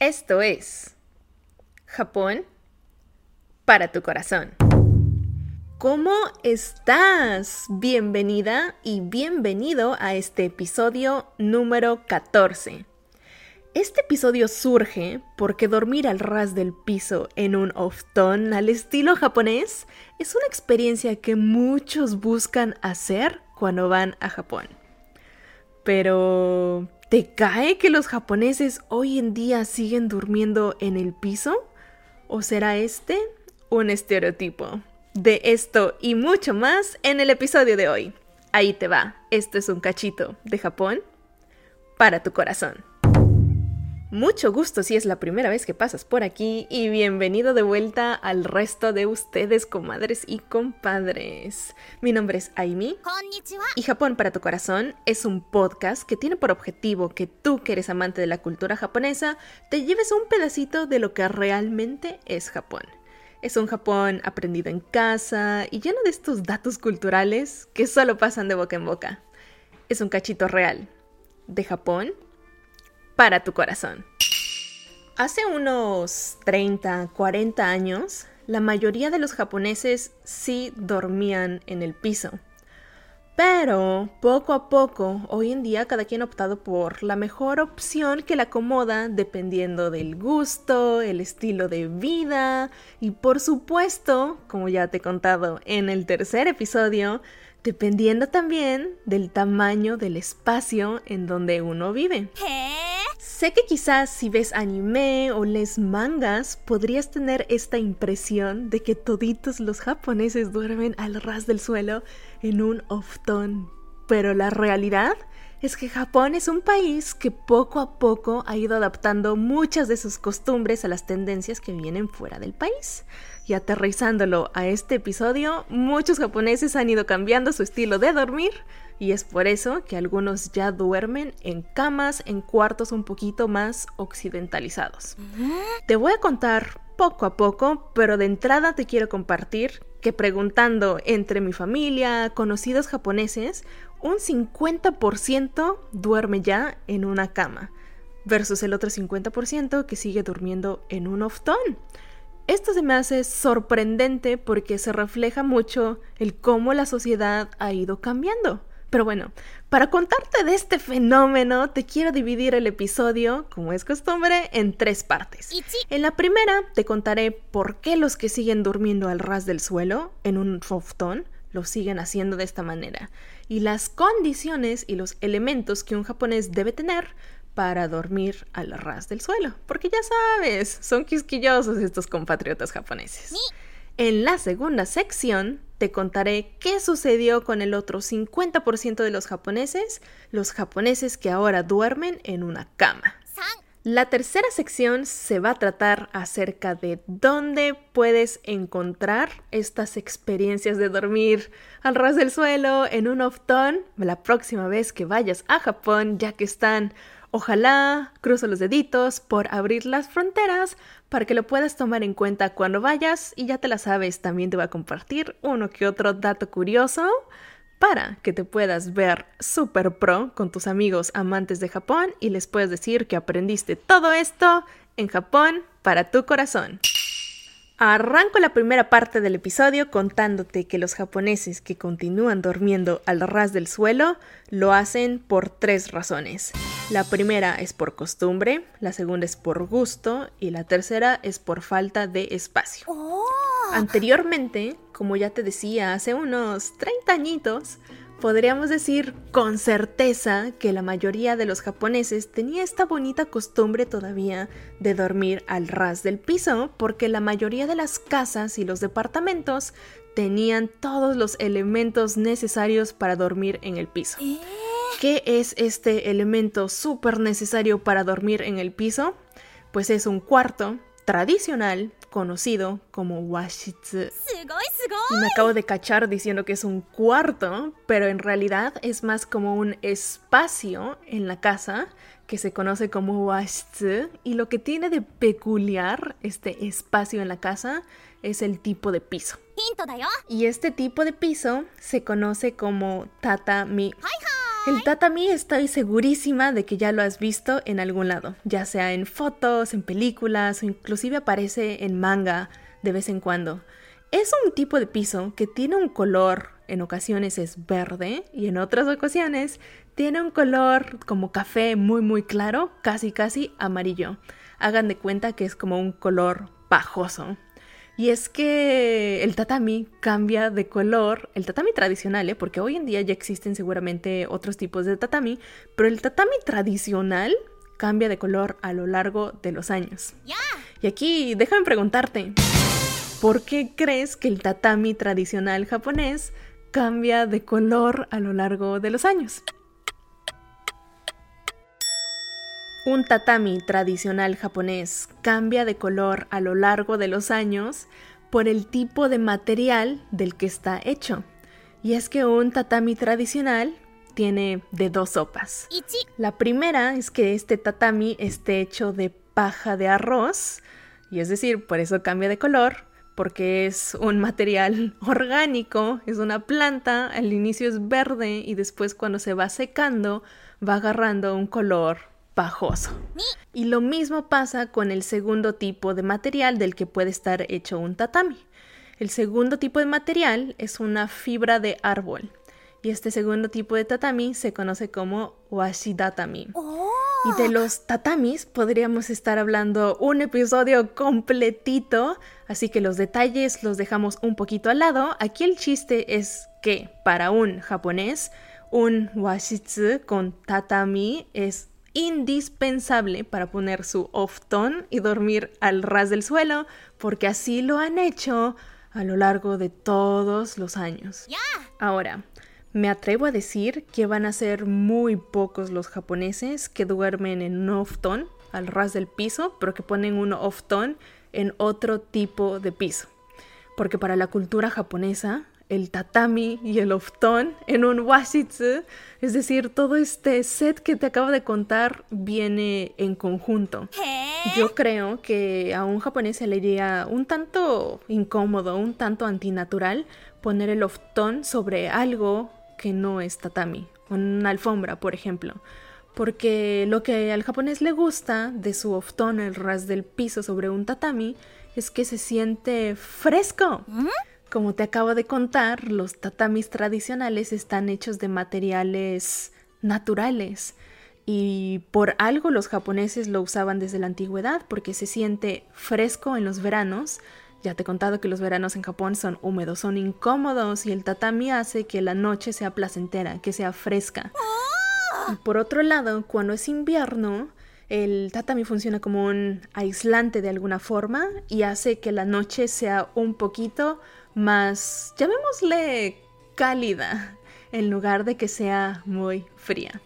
Esto es Japón para tu corazón. ¿Cómo estás? Bienvenida y bienvenido a este episodio número 14. Este episodio surge porque dormir al ras del piso en un ofton al estilo japonés es una experiencia que muchos buscan hacer cuando van a Japón. Pero, ¿te cae que los japoneses hoy en día siguen durmiendo en el piso? ¿O será este un estereotipo? De esto y mucho más en el episodio de hoy. Ahí te va, esto es un cachito de Japón para tu corazón. Mucho gusto si es la primera vez que pasas por aquí y bienvenido de vuelta al resto de ustedes, comadres y compadres. Mi nombre es Aimi y Japón para tu corazón es un podcast que tiene por objetivo que tú que eres amante de la cultura japonesa te lleves un pedacito de lo que realmente es Japón. Es un Japón aprendido en casa y lleno de estos datos culturales que solo pasan de boca en boca. Es un cachito real de Japón para tu corazón. Hace unos 30, 40 años, la mayoría de los japoneses sí dormían en el piso. Pero poco a poco, hoy en día cada quien ha optado por la mejor opción que le acomoda dependiendo del gusto, el estilo de vida y por supuesto, como ya te he contado en el tercer episodio, dependiendo también del tamaño del espacio en donde uno vive. Sé que quizás si ves anime o lees mangas podrías tener esta impresión de que toditos los japoneses duermen al ras del suelo en un oftón. Pero la realidad es que Japón es un país que poco a poco ha ido adaptando muchas de sus costumbres a las tendencias que vienen fuera del país. Y aterrizándolo a este episodio, muchos japoneses han ido cambiando su estilo de dormir y es por eso que algunos ya duermen en camas, en cuartos un poquito más occidentalizados. Te voy a contar poco a poco, pero de entrada te quiero compartir que preguntando entre mi familia, conocidos japoneses, un 50% duerme ya en una cama, versus el otro 50% que sigue durmiendo en un oftón. Esto se me hace sorprendente porque se refleja mucho el cómo la sociedad ha ido cambiando. Pero bueno, para contarte de este fenómeno, te quiero dividir el episodio, como es costumbre, en tres partes. En la primera, te contaré por qué los que siguen durmiendo al ras del suelo, en un foftón, lo siguen haciendo de esta manera, y las condiciones y los elementos que un japonés debe tener para dormir al ras del suelo, porque ya sabes, son quisquillosos estos compatriotas japoneses. En la segunda sección te contaré qué sucedió con el otro 50% de los japoneses, los japoneses que ahora duermen en una cama. La tercera sección se va a tratar acerca de dónde puedes encontrar estas experiencias de dormir al ras del suelo en un oftón la próxima vez que vayas a Japón, ya que están Ojalá, cruzo los deditos por abrir las fronteras para que lo puedas tomar en cuenta cuando vayas y ya te la sabes, también te voy a compartir uno que otro dato curioso para que te puedas ver super pro con tus amigos amantes de Japón y les puedes decir que aprendiste todo esto en Japón para tu corazón. Arranco la primera parte del episodio contándote que los japoneses que continúan durmiendo al ras del suelo lo hacen por tres razones. La primera es por costumbre, la segunda es por gusto y la tercera es por falta de espacio. Oh. Anteriormente, como ya te decía, hace unos 30 añitos, Podríamos decir con certeza que la mayoría de los japoneses tenía esta bonita costumbre todavía de dormir al ras del piso, porque la mayoría de las casas y los departamentos tenían todos los elementos necesarios para dormir en el piso. ¿Eh? ¿Qué es este elemento súper necesario para dormir en el piso? Pues es un cuarto tradicional conocido como washitsu. Y me acabo de cachar diciendo que es un cuarto, pero en realidad es más como un espacio en la casa que se conoce como washitsu. Y lo que tiene de peculiar este espacio en la casa es el tipo de piso. Y este tipo de piso se conoce como tatami. El tatami estoy segurísima de que ya lo has visto en algún lado, ya sea en fotos, en películas o inclusive aparece en manga de vez en cuando. Es un tipo de piso que tiene un color, en ocasiones es verde y en otras ocasiones tiene un color como café muy muy claro, casi casi amarillo. Hagan de cuenta que es como un color pajoso. Y es que el tatami cambia de color, el tatami tradicional, ¿eh? porque hoy en día ya existen seguramente otros tipos de tatami, pero el tatami tradicional cambia de color a lo largo de los años. Y aquí déjame preguntarte, ¿por qué crees que el tatami tradicional japonés cambia de color a lo largo de los años? Un tatami tradicional japonés cambia de color a lo largo de los años por el tipo de material del que está hecho. Y es que un tatami tradicional tiene de dos sopas. La primera es que este tatami esté hecho de paja de arroz, y es decir, por eso cambia de color, porque es un material orgánico, es una planta, al inicio es verde y después cuando se va secando va agarrando un color y lo mismo pasa con el segundo tipo de material del que puede estar hecho un tatami. El segundo tipo de material es una fibra de árbol. Y este segundo tipo de tatami se conoce como washidatami. Y de los tatamis podríamos estar hablando un episodio completito, así que los detalles los dejamos un poquito al lado. Aquí el chiste es que para un japonés, un washitsu con tatami es indispensable para poner su oftón y dormir al ras del suelo, porque así lo han hecho a lo largo de todos los años. Ahora, me atrevo a decir que van a ser muy pocos los japoneses que duermen en un oftón al ras del piso, pero que ponen un oftón en otro tipo de piso. Porque para la cultura japonesa, el tatami y el oftón en un washitsu. Es decir, todo este set que te acabo de contar viene en conjunto. Yo creo que a un japonés se le iría un tanto incómodo, un tanto antinatural poner el oftón sobre algo que no es tatami, una alfombra, por ejemplo. Porque lo que al japonés le gusta de su oftón, el ras del piso sobre un tatami, es que se siente fresco. Como te acabo de contar, los tatamis tradicionales están hechos de materiales naturales y por algo los japoneses lo usaban desde la antigüedad porque se siente fresco en los veranos. Ya te he contado que los veranos en Japón son húmedos, son incómodos y el tatami hace que la noche sea placentera, que sea fresca. Y por otro lado, cuando es invierno, el tatami funciona como un aislante de alguna forma y hace que la noche sea un poquito más, llamémosle cálida, en lugar de que sea muy fría.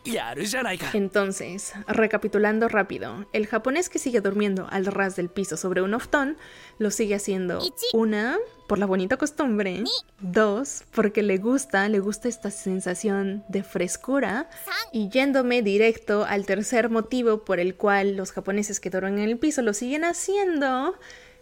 Entonces, recapitulando rápido, el japonés que sigue durmiendo al ras del piso sobre un oftón lo sigue haciendo una por la bonita costumbre, dos porque le gusta, le gusta esta sensación de frescura y yéndome directo al tercer motivo por el cual los japoneses que duermen en el piso lo siguen haciendo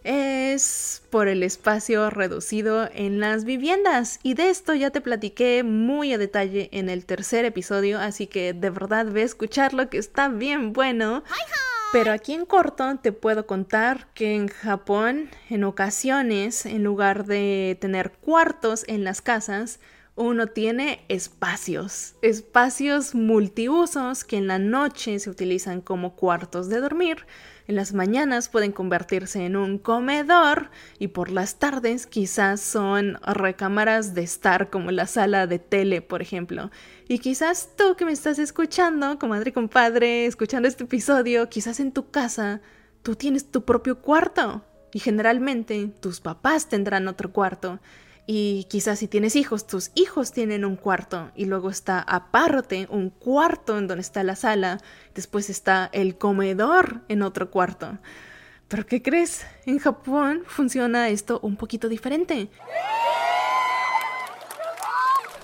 es por el espacio reducido en las viviendas. Y de esto ya te platiqué muy a detalle en el tercer episodio, así que de verdad ve a escucharlo que está bien bueno. Pero aquí en corto te puedo contar que en Japón, en ocasiones, en lugar de tener cuartos en las casas, uno tiene espacios, espacios multiusos que en la noche se utilizan como cuartos de dormir en las mañanas pueden convertirse en un comedor y por las tardes quizás son recámaras de estar como la sala de tele, por ejemplo. Y quizás tú que me estás escuchando, comadre compadre, escuchando este episodio, quizás en tu casa tú tienes tu propio cuarto y generalmente tus papás tendrán otro cuarto. Y quizás si tienes hijos, tus hijos tienen un cuarto y luego está aparte un cuarto en donde está la sala, después está el comedor en otro cuarto. Pero ¿qué crees? En Japón funciona esto un poquito diferente.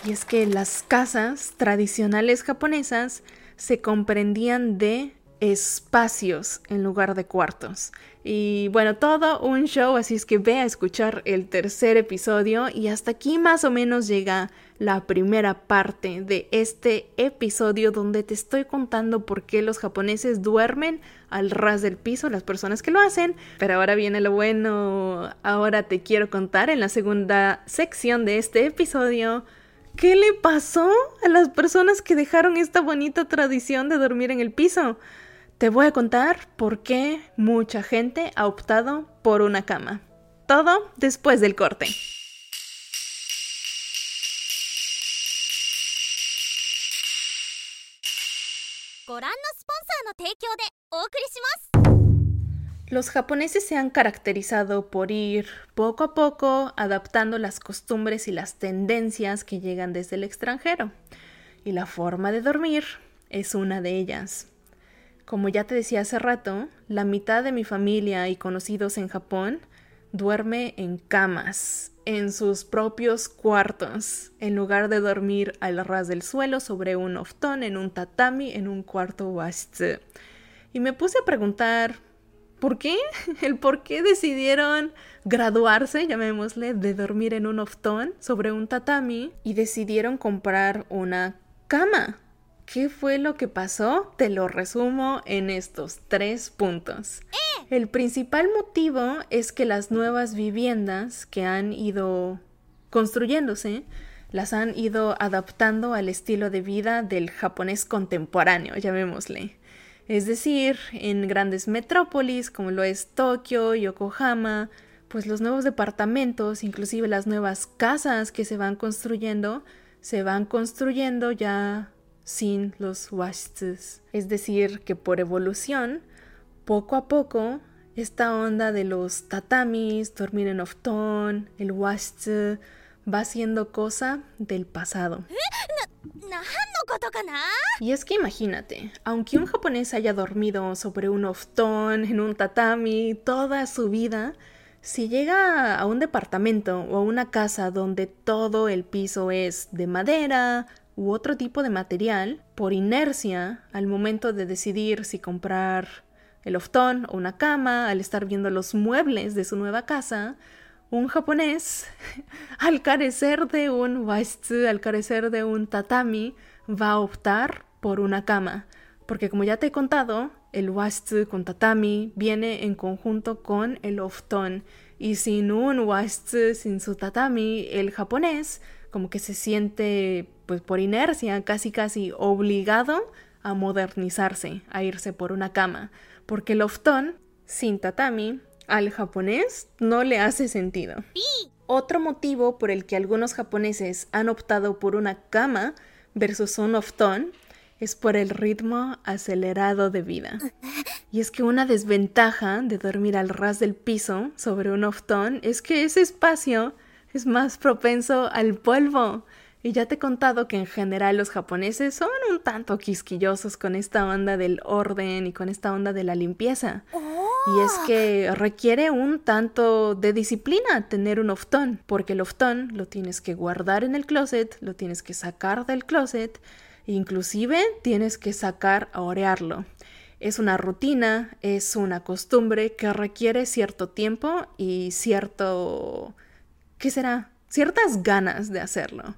Y es que las casas tradicionales japonesas se comprendían de espacios en lugar de cuartos. Y bueno, todo un show, así es que ve a escuchar el tercer episodio y hasta aquí más o menos llega la primera parte de este episodio donde te estoy contando por qué los japoneses duermen al ras del piso, las personas que lo hacen. Pero ahora viene lo bueno, ahora te quiero contar en la segunda sección de este episodio. ¿Qué le pasó a las personas que dejaron esta bonita tradición de dormir en el piso? Te voy a contar por qué mucha gente ha optado por una cama. Todo después del corte. Los japoneses se han caracterizado por ir poco a poco adaptando las costumbres y las tendencias que llegan desde el extranjero. Y la forma de dormir es una de ellas. Como ya te decía hace rato, la mitad de mi familia y conocidos en Japón duerme en camas, en sus propios cuartos, en lugar de dormir al ras del suelo sobre un oftón, en un tatami, en un cuarto washitsu. Y me puse a preguntar, ¿por qué? El por qué decidieron graduarse, llamémosle, de dormir en un oftón sobre un tatami y decidieron comprar una cama ¿Qué fue lo que pasó? Te lo resumo en estos tres puntos. El principal motivo es que las nuevas viviendas que han ido construyéndose las han ido adaptando al estilo de vida del japonés contemporáneo, llamémosle. Es decir, en grandes metrópolis como lo es Tokio, Yokohama, pues los nuevos departamentos, inclusive las nuevas casas que se van construyendo, se van construyendo ya sin los washits. Es decir, que por evolución, poco a poco, esta onda de los tatamis, dormir en oftón, el washitsu, va siendo cosa del pasado. Y es que imagínate, aunque un japonés haya dormido sobre un oftón, en un tatami, toda su vida, si llega a un departamento o a una casa donde todo el piso es de madera, u otro tipo de material, por inercia, al momento de decidir si comprar el oftón o una cama, al estar viendo los muebles de su nueva casa, un japonés, al carecer de un waitsu, al carecer de un tatami, va a optar por una cama. Porque como ya te he contado, el waitsu con tatami viene en conjunto con el oftón. Y sin un waitsu, sin su tatami, el japonés como que se siente, pues por inercia, casi casi obligado a modernizarse, a irse por una cama, porque el oftón, sin tatami, al japonés no le hace sentido. Otro motivo por el que algunos japoneses han optado por una cama versus un oftón es por el ritmo acelerado de vida. Y es que una desventaja de dormir al ras del piso sobre un oftón es que ese espacio es más propenso al polvo. Y ya te he contado que en general los japoneses son un tanto quisquillosos con esta onda del orden y con esta onda de la limpieza. Y es oh. que requiere un tanto de disciplina tener un oftón, porque el oftón lo tienes que guardar en el closet, lo tienes que sacar del closet, e inclusive tienes que sacar a orearlo. Es una rutina, es una costumbre que requiere cierto tiempo y cierto ¿qué será? Ciertas ganas de hacerlo.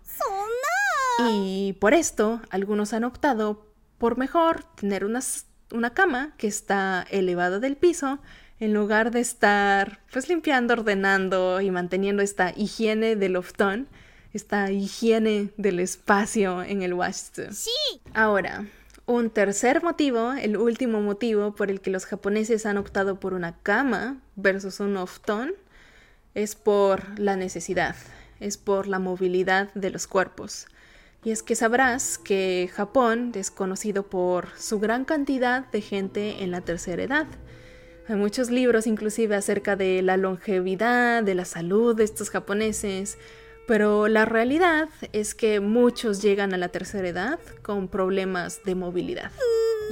Y por esto, algunos han optado por mejor tener una cama que está elevada del piso en lugar de estar pues limpiando, ordenando y manteniendo esta higiene del loftón, esta higiene del espacio en el washitsu. Sí. Ahora, un tercer motivo, el último motivo por el que los japoneses han optado por una cama versus un oftón es por la necesidad, es por la movilidad de los cuerpos. Y es que sabrás que Japón es conocido por su gran cantidad de gente en la tercera edad. Hay muchos libros inclusive acerca de la longevidad, de la salud de estos japoneses, pero la realidad es que muchos llegan a la tercera edad con problemas de movilidad.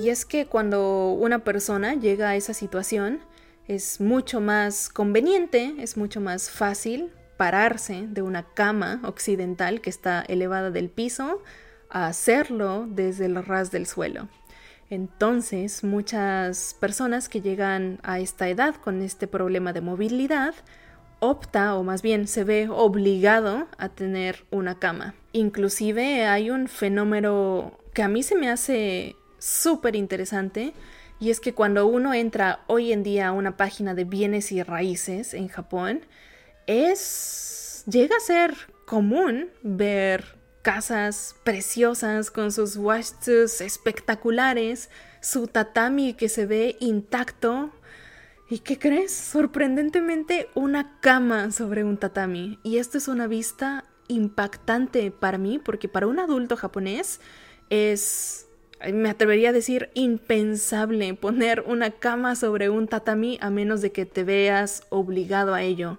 Y es que cuando una persona llega a esa situación, es mucho más conveniente, es mucho más fácil pararse de una cama occidental que está elevada del piso a hacerlo desde el ras del suelo. Entonces, muchas personas que llegan a esta edad con este problema de movilidad opta o más bien se ve obligado a tener una cama. Inclusive hay un fenómeno que a mí se me hace súper interesante y es que cuando uno entra hoy en día a una página de bienes y raíces en Japón, es llega a ser común ver casas preciosas con sus washtus espectaculares, su tatami que se ve intacto. ¿Y qué crees? Sorprendentemente una cama sobre un tatami. Y esto es una vista impactante para mí porque para un adulto japonés es me atrevería a decir impensable poner una cama sobre un tatami a menos de que te veas obligado a ello.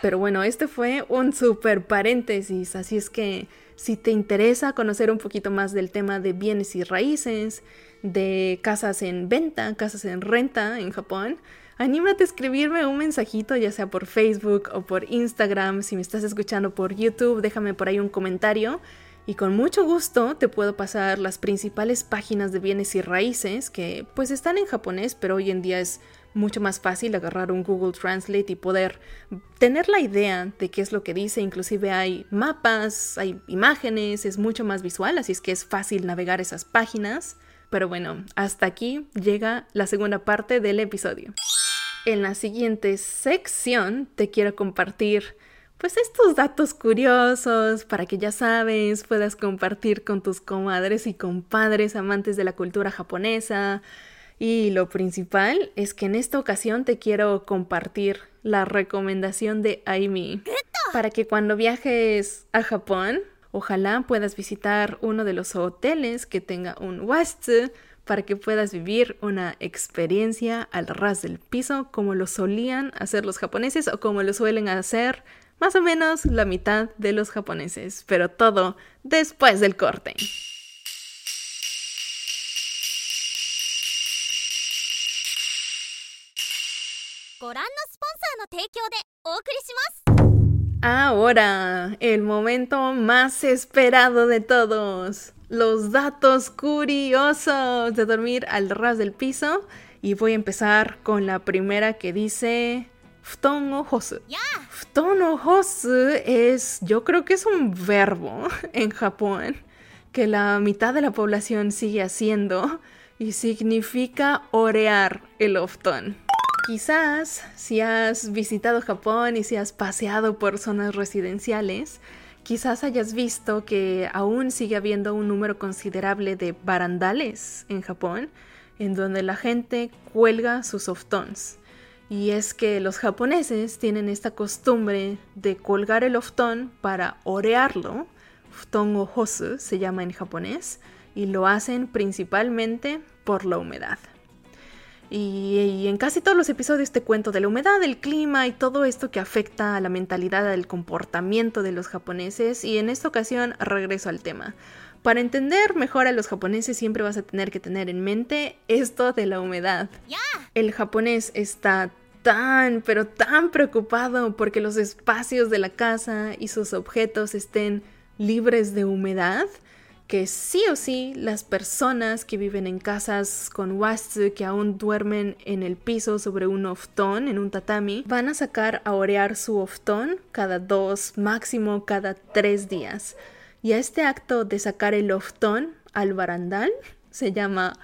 Pero bueno, este fue un super paréntesis, así es que si te interesa conocer un poquito más del tema de bienes y raíces, de casas en venta, casas en renta en Japón, anímate a escribirme un mensajito, ya sea por Facebook o por Instagram. Si me estás escuchando por YouTube, déjame por ahí un comentario y con mucho gusto te puedo pasar las principales páginas de bienes y raíces que pues están en japonés, pero hoy en día es mucho más fácil agarrar un Google Translate y poder tener la idea de qué es lo que dice, inclusive hay mapas, hay imágenes, es mucho más visual, así es que es fácil navegar esas páginas. Pero bueno, hasta aquí llega la segunda parte del episodio. En la siguiente sección te quiero compartir pues estos datos curiosos para que ya sabes, puedas compartir con tus comadres y compadres amantes de la cultura japonesa. Y lo principal es que en esta ocasión te quiero compartir la recomendación de Aimi para que cuando viajes a Japón, ojalá puedas visitar uno de los hoteles que tenga un wastu para que puedas vivir una experiencia al ras del piso como lo solían hacer los japoneses o como lo suelen hacer más o menos la mitad de los japoneses, pero todo después del corte. Ahora, el momento más esperado de todos. Los datos curiosos de dormir al ras del piso. Y voy a empezar con la primera que dice Futon o hosu. Futon o hosu es, yo creo que es un verbo en Japón que la mitad de la población sigue haciendo y significa orear el oftón. Quizás si has visitado Japón y si has paseado por zonas residenciales, quizás hayas visto que aún sigue habiendo un número considerable de barandales en Japón, en donde la gente cuelga sus oftons. Y es que los japoneses tienen esta costumbre de colgar el oftón para orearlo, futon o hosu se llama en japonés, y lo hacen principalmente por la humedad. Y, en casi todos los episodios te cuento de la humedad, del clima y todo esto que afecta a la mentalidad, al comportamiento de los japoneses, y en esta ocasión regreso al tema. Para entender mejor a los japoneses siempre vas a tener que tener en mente esto de la humedad. El japonés está tan, pero tan preocupado porque los espacios de la casa y sus objetos estén libres de humedad, que sí o sí las personas que viven en casas con wasu que aún duermen en el piso sobre un oftón, en un tatami, van a sacar a orear su oftón cada dos, máximo cada tres días. Y a este acto de sacar el oftón al barandal se llama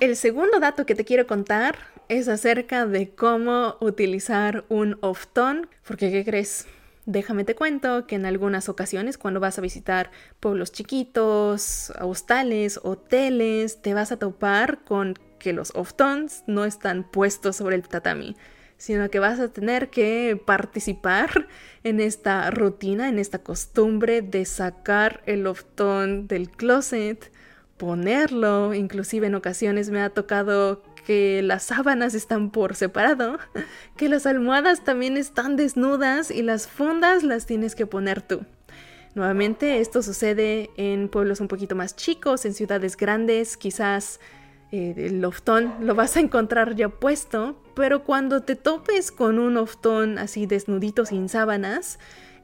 el segundo dato que te quiero contar es acerca de cómo utilizar un oftón, porque ¿qué crees? Déjame te cuento que en algunas ocasiones cuando vas a visitar pueblos chiquitos, hostales, hoteles, te vas a topar con que los oftons no están puestos sobre el tatami, sino que vas a tener que participar en esta rutina, en esta costumbre de sacar el oftón del closet, ponerlo, inclusive en ocasiones me ha tocado que las sábanas están por separado, que las almohadas también están desnudas y las fundas las tienes que poner tú. Nuevamente, esto sucede en pueblos un poquito más chicos, en ciudades grandes, quizás eh, el loftón lo vas a encontrar ya puesto, pero cuando te topes con un loftón así desnudito sin sábanas,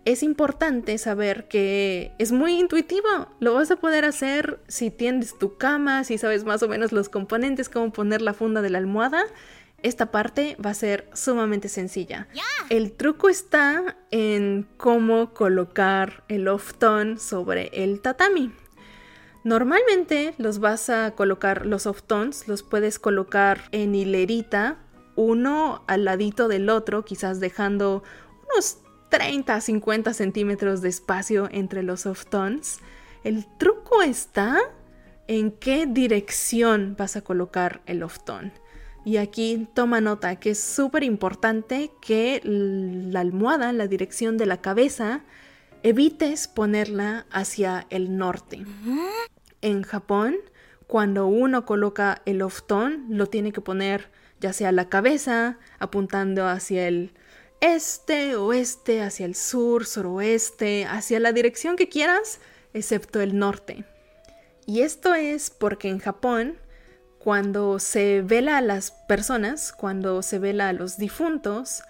es importante saber que es muy intuitivo. Lo vas a poder hacer si tienes tu cama, si sabes más o menos los componentes, cómo poner la funda de la almohada. Esta parte va a ser sumamente sencilla. El truco está en cómo colocar el oftón sobre el tatami. Normalmente los vas a colocar, los oftons los puedes colocar en hilerita, uno al ladito del otro, quizás dejando unos 30 a 50 centímetros de espacio entre los tones. El truco está en qué dirección vas a colocar el tone. Y aquí toma nota que es súper importante que la almohada, la dirección de la cabeza, evites ponerla hacia el norte. En Japón, cuando uno coloca el tone, lo tiene que poner ya sea la cabeza, apuntando hacia el este, oeste, hacia el sur, suroeste, hacia la dirección que quieras, excepto el norte. Y esto es porque en Japón, cuando se vela a las personas, cuando se vela a los difuntos,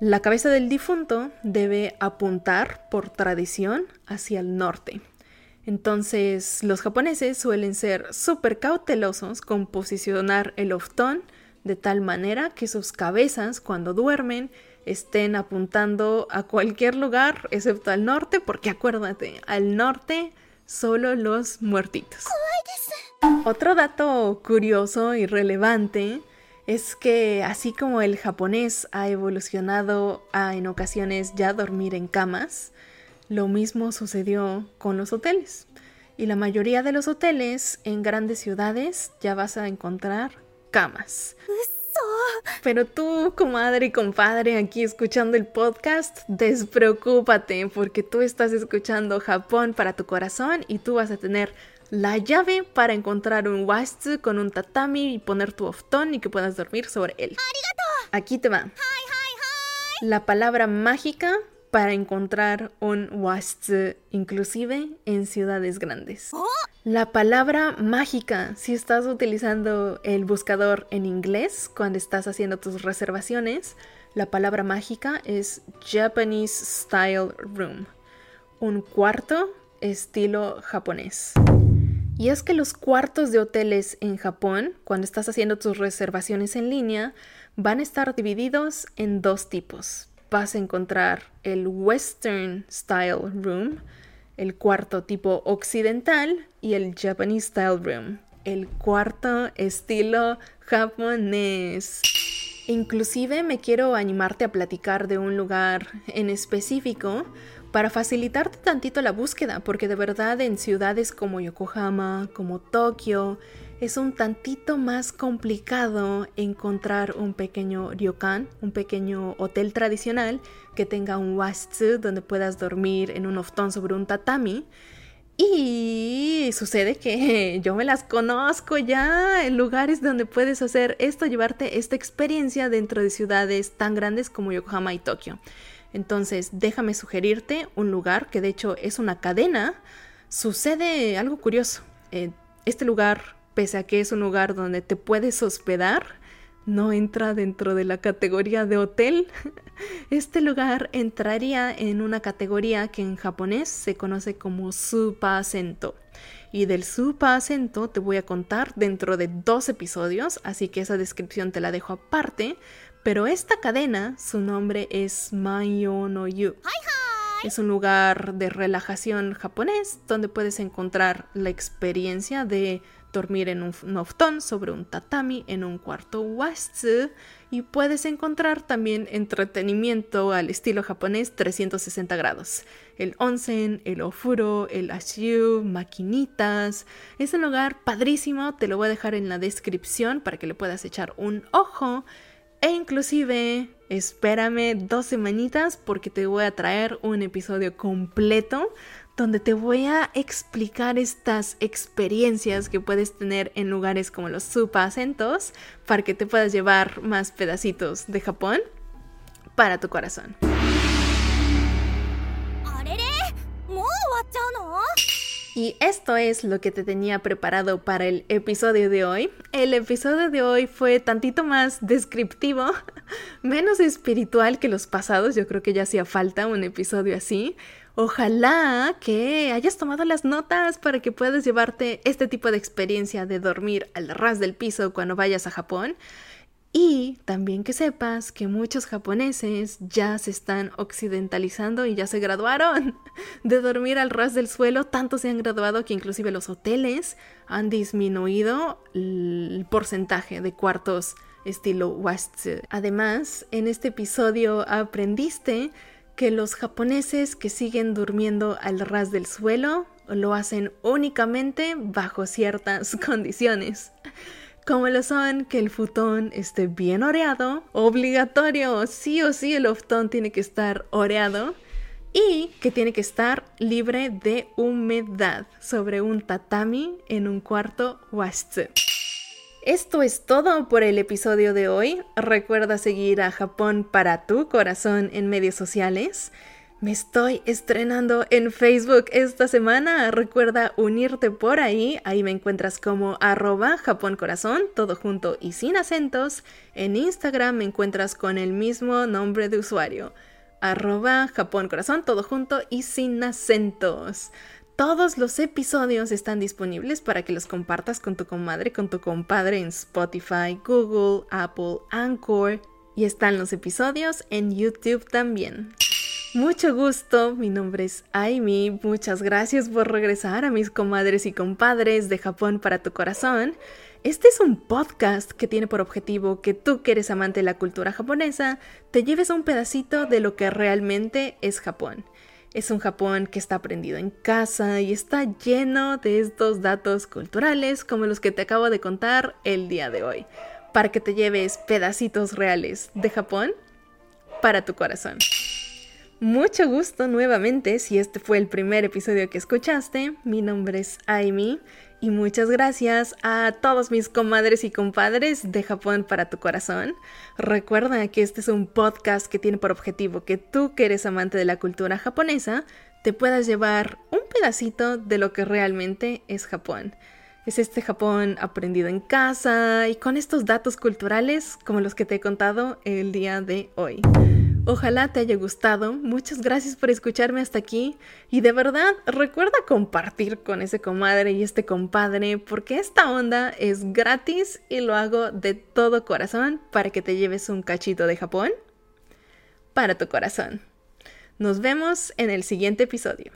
la cabeza del difunto debe apuntar por tradición hacia el norte. Entonces los japoneses suelen ser súper cautelosos con posicionar el oftón de tal manera que sus cabezas cuando duermen estén apuntando a cualquier lugar excepto al norte, porque acuérdate, al norte solo los muertitos. Otro dato curioso y relevante es que así como el japonés ha evolucionado a en ocasiones ya dormir en camas, lo mismo sucedió con los hoteles. Y la mayoría de los hoteles en grandes ciudades ya vas a encontrar camas. Pero tú, comadre y compadre, aquí escuchando el podcast, despreocúpate porque tú estás escuchando Japón para tu corazón y tú vas a tener la llave para encontrar un wastu con un tatami y poner tu oftón y que puedas dormir sobre él. Aquí te va. La palabra mágica para encontrar un wastu, inclusive en ciudades grandes. La palabra mágica, si estás utilizando el buscador en inglés cuando estás haciendo tus reservaciones, la palabra mágica es Japanese Style Room, un cuarto estilo japonés. Y es que los cuartos de hoteles en Japón, cuando estás haciendo tus reservaciones en línea, van a estar divididos en dos tipos. Vas a encontrar el Western Style Room, el cuarto tipo occidental y el Japanese Style Room, el cuarto estilo japonés. Inclusive me quiero animarte a platicar de un lugar en específico para facilitarte tantito la búsqueda, porque de verdad en ciudades como Yokohama, como Tokio, es un tantito más complicado encontrar un pequeño ryokan, un pequeño hotel tradicional que tenga un wasu donde puedas dormir en un oftón sobre un tatami. Y sucede que yo me las conozco ya en lugares donde puedes hacer esto, llevarte esta experiencia dentro de ciudades tan grandes como Yokohama y Tokio. Entonces, déjame sugerirte un lugar que de hecho es una cadena. Sucede algo curioso. Eh, este lugar pese a que es un lugar donde te puedes hospedar, no entra dentro de la categoría de hotel. Este lugar entraría en una categoría que en japonés se conoce como supa acento. Y del supa acento te voy a contar dentro de dos episodios, así que esa descripción te la dejo aparte. Pero esta cadena, su nombre es Mayo no Yu. Es un lugar de relajación japonés donde puedes encontrar la experiencia de dormir en un noftón sobre un tatami en un cuarto wasu y puedes encontrar también entretenimiento al estilo japonés 360 grados. El onsen, el ofuro, el ashiu, maquinitas. Es un lugar padrísimo, te lo voy a dejar en la descripción para que le puedas echar un ojo. E inclusive, espérame dos semanitas porque te voy a traer un episodio completo donde te voy a explicar estas experiencias que puedes tener en lugares como los supa acentos para que te puedas llevar más pedacitos de Japón para tu corazón. Y esto es lo que te tenía preparado para el episodio de hoy. El episodio de hoy fue tantito más descriptivo, menos espiritual que los pasados. Yo creo que ya hacía falta un episodio así. Ojalá que hayas tomado las notas para que puedas llevarte este tipo de experiencia de dormir al ras del piso cuando vayas a Japón. Y también que sepas que muchos japoneses ya se están occidentalizando y ya se graduaron de dormir al ras del suelo. Tanto se han graduado que inclusive los hoteles han disminuido el porcentaje de cuartos estilo West. Además, en este episodio aprendiste que los japoneses que siguen durmiendo al ras del suelo lo hacen únicamente bajo ciertas condiciones. Como lo son que el futón esté bien oreado, obligatorio, sí o sí el futón tiene que estar oreado y que tiene que estar libre de humedad sobre un tatami en un cuarto wastsu. Esto es todo por el episodio de hoy. Recuerda seguir a Japón para tu corazón en medios sociales. Me estoy estrenando en Facebook esta semana. Recuerda unirte por ahí. Ahí me encuentras como arroba Japón Corazón, todo junto y sin acentos. En Instagram me encuentras con el mismo nombre de usuario. Arroba Japón Corazón, todo junto y sin acentos. Todos los episodios están disponibles para que los compartas con tu comadre, con tu compadre en Spotify, Google, Apple, Anchor y están los episodios en YouTube también. Mucho gusto, mi nombre es Aimi, muchas gracias por regresar a mis comadres y compadres de Japón para tu corazón. Este es un podcast que tiene por objetivo que tú que eres amante de la cultura japonesa, te lleves un pedacito de lo que realmente es Japón. Es un Japón que está aprendido en casa y está lleno de estos datos culturales como los que te acabo de contar el día de hoy, para que te lleves pedacitos reales de Japón para tu corazón. Mucho gusto nuevamente si este fue el primer episodio que escuchaste. Mi nombre es Aimi y muchas gracias a todos mis comadres y compadres de Japón para tu corazón. Recuerda que este es un podcast que tiene por objetivo que tú que eres amante de la cultura japonesa te puedas llevar un pedacito de lo que realmente es Japón. Es este Japón aprendido en casa y con estos datos culturales como los que te he contado el día de hoy. Ojalá te haya gustado. Muchas gracias por escucharme hasta aquí. Y de verdad, recuerda compartir con ese comadre y este compadre, porque esta onda es gratis y lo hago de todo corazón para que te lleves un cachito de Japón para tu corazón. Nos vemos en el siguiente episodio.